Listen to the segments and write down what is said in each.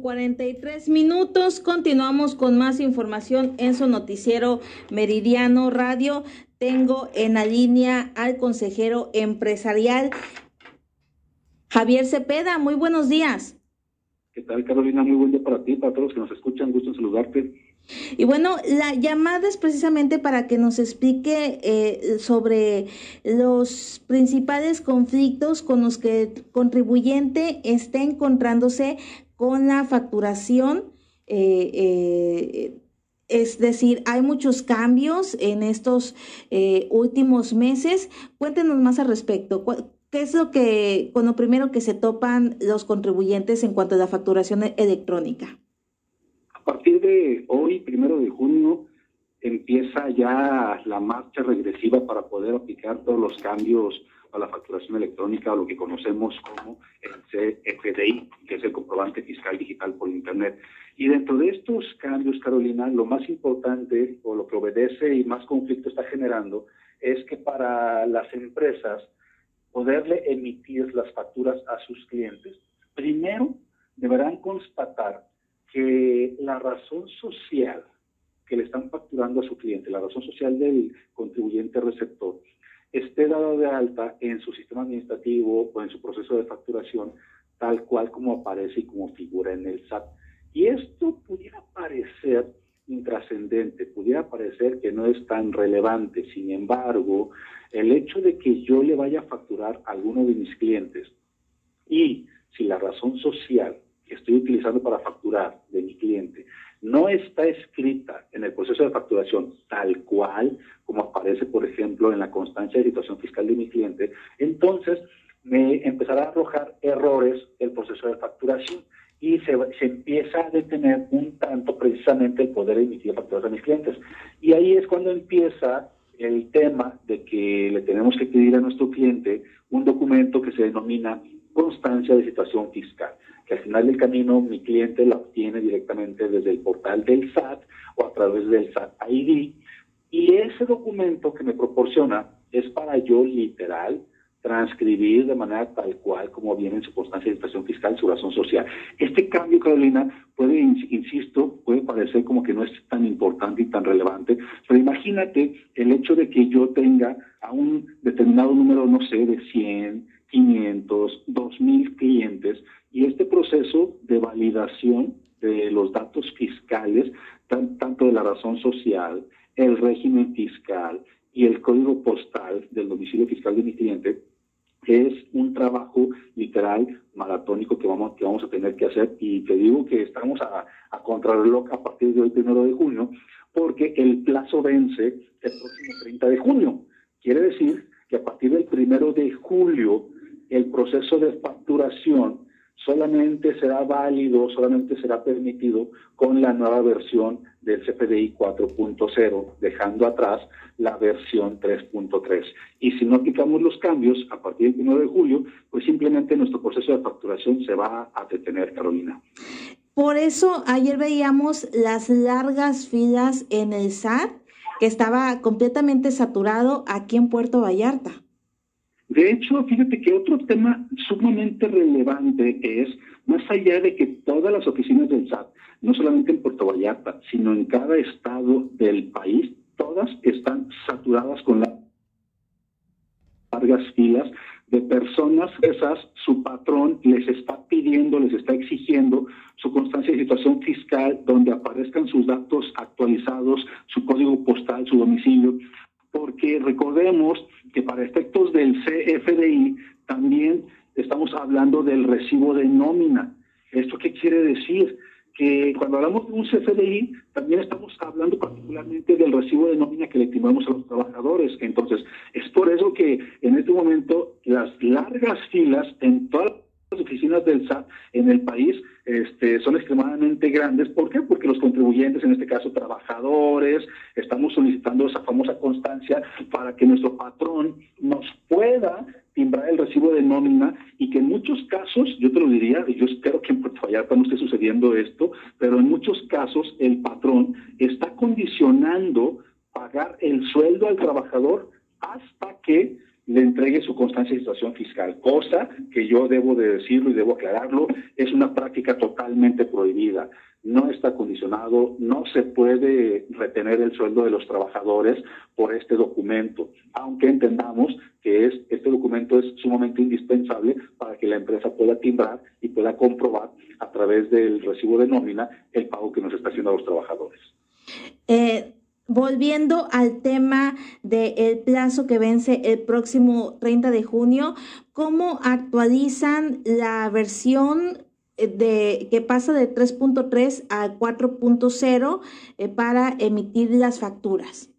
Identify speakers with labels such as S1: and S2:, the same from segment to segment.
S1: Con 43 minutos. Continuamos con más información en su noticiero Meridiano Radio. Tengo en la línea al consejero empresarial Javier Cepeda. Muy buenos días.
S2: ¿Qué tal, Carolina? Muy buen día para ti, para todos los que nos escuchan. Gusto en saludarte.
S1: Y bueno, la llamada es precisamente para que nos explique eh, sobre los principales conflictos con los que el contribuyente está encontrándose con la facturación. Eh, eh, es decir, hay muchos cambios en estos eh, últimos meses. Cuéntenos más al respecto. ¿Qué es lo que, con lo primero que se topan los contribuyentes en cuanto a la facturación electrónica?
S2: A partir de hoy, primero de junio, empieza ya la marcha regresiva para poder aplicar todos los cambios a la facturación electrónica, lo que conocemos como el CFDI, que es el comprobante fiscal digital por Internet. Y dentro de estos cambios, Carolina, lo más importante o lo que obedece y más conflicto está generando es que para las empresas poderle emitir las facturas a sus clientes, primero deberán constatar que la razón social que le están facturando a su cliente, la razón social del contribuyente receptor, esté dada de alta en su sistema administrativo o en su proceso de facturación, tal cual como aparece y como figura en el SAT. Y esto pudiera parecer intrascendente, pudiera parecer que no es tan relevante. Sin embargo, el hecho de que yo le vaya a facturar a alguno de mis clientes y si la razón social que estoy utilizando para facturar de mi cliente no está escrita en el proceso de facturación tal cual como aparece, por ejemplo, en la constancia de situación fiscal de mi cliente, entonces me empezará a arrojar errores el proceso de facturación y se, se, empieza a detener un tanto precisamente el poder emitir facturas a mis clientes. Y ahí es cuando empieza el tema de que le tenemos que pedir a nuestro cliente un documento que se denomina constancia de situación fiscal que al final del camino mi cliente la obtiene directamente desde el portal del SAT o a través del SAT ID. Y ese documento que me proporciona es para yo literal transcribir de manera tal cual como viene en su constancia de situación fiscal su razón social. Este cambio, Carolina, puede, insisto, puede parecer como que no es tan importante y tan relevante, pero imagínate el hecho de que yo tenga a un determinado número, no sé, de 100, 500, 2000 clientes y este proceso de validación de los datos fiscales, tanto de la razón social, el régimen fiscal y el código postal del domicilio fiscal de mi cliente, es un trabajo literal maratónico que vamos, que vamos a tener que hacer y te digo que estamos a, a contrarreloj a partir de hoy, primero de junio, porque el plazo vence el próximo 30 de junio. Quiere decir que a partir del primero de julio el proceso de facturación solamente será válido, solamente será permitido con la nueva versión del CFDI 4.0, dejando atrás la versión 3.3. Y si no aplicamos los cambios a partir del 1 de julio, pues simplemente nuestro proceso de facturación se va a detener, Carolina.
S1: Por eso ayer veíamos las largas filas en el SAT, que estaba completamente saturado aquí en Puerto Vallarta.
S2: De hecho, fíjate que otro tema sumamente relevante es, más allá de que todas las oficinas del SAT, no solamente en Puerto Vallarta, sino en cada estado del país, todas están saturadas con las largas filas de personas esas, su patrón les está pidiendo, les está exigiendo su constancia de situación fiscal donde aparezcan sus datos actualizados, su código postal, su domicilio, porque recordemos que para efectos del CFDI también estamos hablando del recibo de nómina. ¿Esto qué quiere decir? Que cuando hablamos de un CFDI, también estamos hablando particularmente del recibo de nómina que le estimamos a los trabajadores. Entonces, es por eso que en este momento las largas filas en todas las oficinas del SAT en el país este, son extremadamente grandes. ¿Por qué? Porque los contribuyentes, en este caso trabajadores, estamos solicitando esa famosa constancia para que nuestro patrón nos pueda timbrar el recibo de nómina y que en muchos casos, yo te lo diría, y yo espero que en Puerto Vallarta no esté sucediendo esto, pero en muchos casos el patrón está condicionando pagar el sueldo al trabajador hasta que le entregue su constancia de situación fiscal, cosa que yo debo de decirlo y debo aclararlo, es una práctica totalmente prohibida. No está condicionado, no se puede retener el sueldo de los trabajadores por este documento, aunque entendamos que es, este documento es sumamente indispensable para que la empresa pueda timbrar y pueda comprobar a través del recibo de nómina el pago que nos está haciendo a los trabajadores.
S1: Eh, volviendo al tema del plazo que vence el próximo 30 de junio, ¿cómo actualizan la versión de que pasa de 3.3 a 4.0 eh, para emitir las facturas?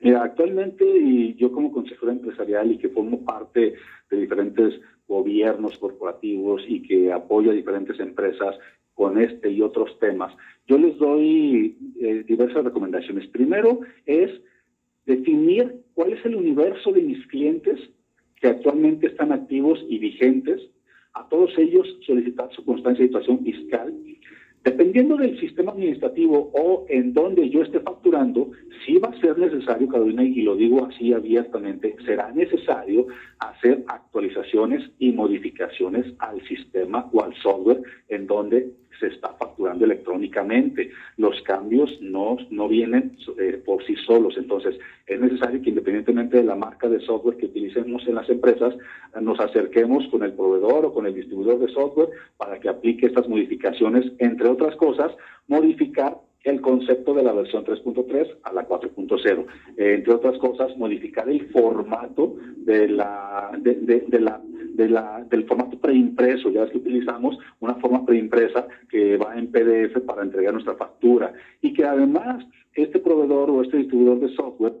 S2: Mira, actualmente, y yo como consejero empresarial y que formo parte de diferentes gobiernos corporativos y que apoya a diferentes empresas con este y otros temas, yo les doy eh, diversas recomendaciones. Primero es definir cuál es el universo de mis clientes que actualmente están activos y vigentes, a todos ellos solicitar su constancia de situación fiscal. Dependiendo del sistema administrativo o en donde yo esté facturando, sí va a ser necesario, Carolina, y lo digo así abiertamente, será necesario hacer actualizaciones y modificaciones al sistema o al software en donde se está facturando electrónicamente. Los cambios no, no vienen eh, por sí solos. Entonces, es necesario que independientemente de la marca de software que utilicemos en las empresas, nos acerquemos con el proveedor o con el distribuidor de software para que aplique estas modificaciones, entre otras cosas, modificar el concepto de la versión 3.3 a la 4.0. Eh, entre otras cosas, modificar el formato de, la, de la, del formato preimpreso. Ya es que utilizamos una forma preimpresa que va en PDF para entregar nuestra factura. Y que además este proveedor o este distribuidor de software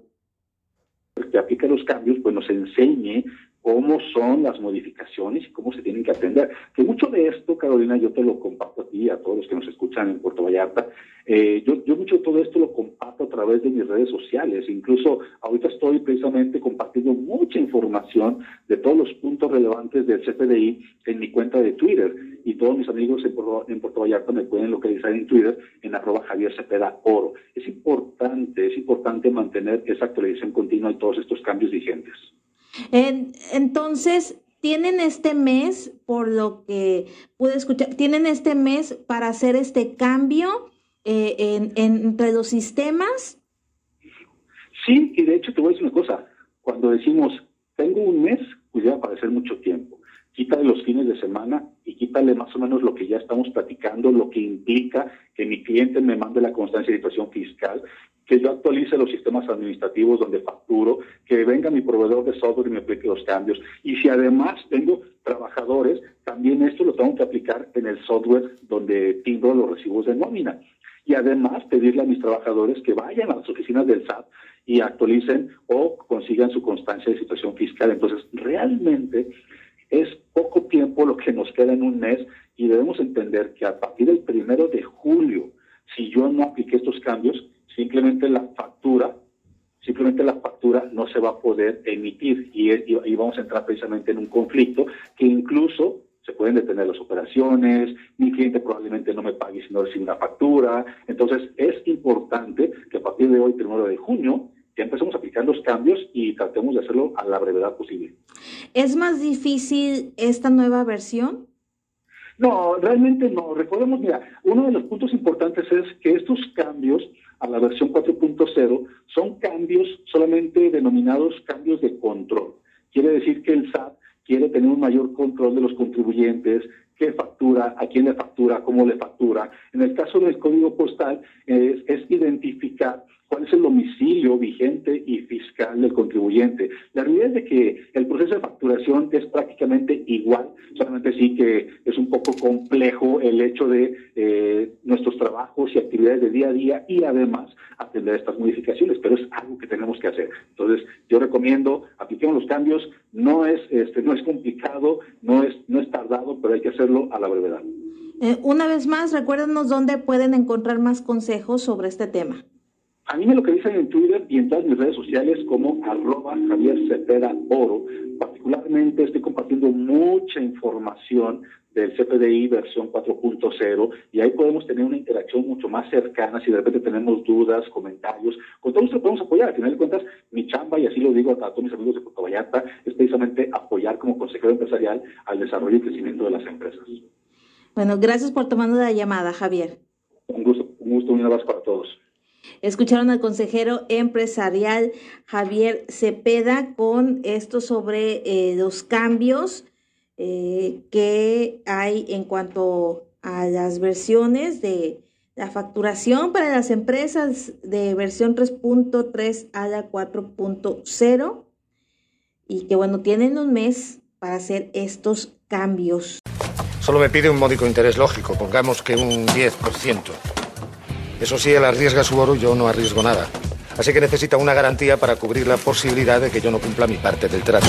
S2: que aplica los cambios, pues nos enseñe cómo son las modificaciones y cómo se tienen que atender. Que mucho de esto, Carolina, yo te lo comparto a ti, a todos los que nos escuchan en Puerto Vallarta. Eh, yo, yo mucho de todo esto lo comparto a través de mis redes sociales. Incluso ahorita estoy precisamente compartiendo mucha información de todos los puntos relevantes del CFDI en mi cuenta de Twitter. Y todos mis amigos en Puerto, en Puerto Vallarta me pueden localizar en Twitter en arroba Javier Cepeda Oro. Es importante, es importante mantener esa actualización continua de todos estos cambios vigentes
S1: entonces, tienen este mes, por lo que pude escuchar, tienen este mes para hacer este cambio eh, en, entre los sistemas.
S2: Sí, y de hecho te voy a decir una cosa. Cuando decimos, tengo un mes, pues ya va mucho tiempo. Quítale los fines de semana y quítale más o menos lo que ya estamos platicando, lo que implica que mi cliente me mande la constancia de situación fiscal, que yo actualice los sistemas administrativos donde facturo, que venga mi proveedor de software y me aplique los cambios. Y si además tengo trabajadores, también esto lo tengo que aplicar en el software donde timbro los recibos de nómina. Y además pedirle a mis trabajadores que vayan a las oficinas del SAT y actualicen o consigan su constancia de situación fiscal. Entonces, realmente es poco tiempo lo que nos queda en un mes y debemos entender que a partir del primero de julio, si yo no apliqué estos cambios, simplemente la factura, simplemente la factura no se va a poder emitir y, y, vamos a entrar precisamente en un conflicto que incluso se pueden detener las operaciones, mi cliente probablemente no me pague si no recibe una factura. Entonces es importante que a partir de hoy, primero de junio, ya empecemos a aplicar los cambios y tratemos de hacerlo a la brevedad posible.
S1: ¿Es más difícil esta nueva versión?
S2: No, realmente no. Recordemos, mira, uno de los puntos importantes es que estos cambios a la versión 4.0 son cambios solamente denominados cambios de control. Quiere decir que el SAT quiere tener un mayor control de los contribuyentes, qué factura, a quién le factura, cómo le factura. En el caso del código postal es, identificar cuál es el domicilio vigente y fiscal del contribuyente. La realidad es que el proceso de facturación es prácticamente igual, solamente sí que es un poco complejo el hecho de eh, trabajos y actividades de día a día y además atender estas modificaciones, pero es algo que tenemos que hacer. Entonces, yo recomiendo apliquemos los cambios, no es este no es complicado, no es no es tardado, pero hay que hacerlo a la brevedad.
S1: Eh, una vez más, recuérdenos dónde pueden encontrar más consejos sobre este tema.
S2: A mí me lo que dicen en Twitter y en todas mis redes sociales como arroba Javier Cepeda Oro. Particularmente estoy compartiendo mucha información del CPDI versión 4.0 y ahí podemos tener una interacción mucho más cercana si de repente tenemos dudas, comentarios. Con todo esto podemos apoyar. Al final de cuentas, mi chamba, y así lo digo a todos mis amigos de Puerto Vallarta, es precisamente apoyar como consejero empresarial al desarrollo y crecimiento de las empresas.
S1: Bueno, gracias por tomarnos la llamada, Javier.
S2: Un gusto, un gusto, un abrazo para todos.
S1: Escucharon al consejero empresarial Javier Cepeda con esto sobre eh, los cambios eh, que hay en cuanto a las versiones de la facturación para las empresas de versión 3.3 a la 4.0 y que bueno, tienen un mes para hacer estos cambios.
S3: Solo me pide un módico interés lógico, pongamos que un 10%. Eso sí, él arriesga su oro y yo no arriesgo nada. Así que necesita una garantía para cubrir la posibilidad de que yo no cumpla mi parte del trato.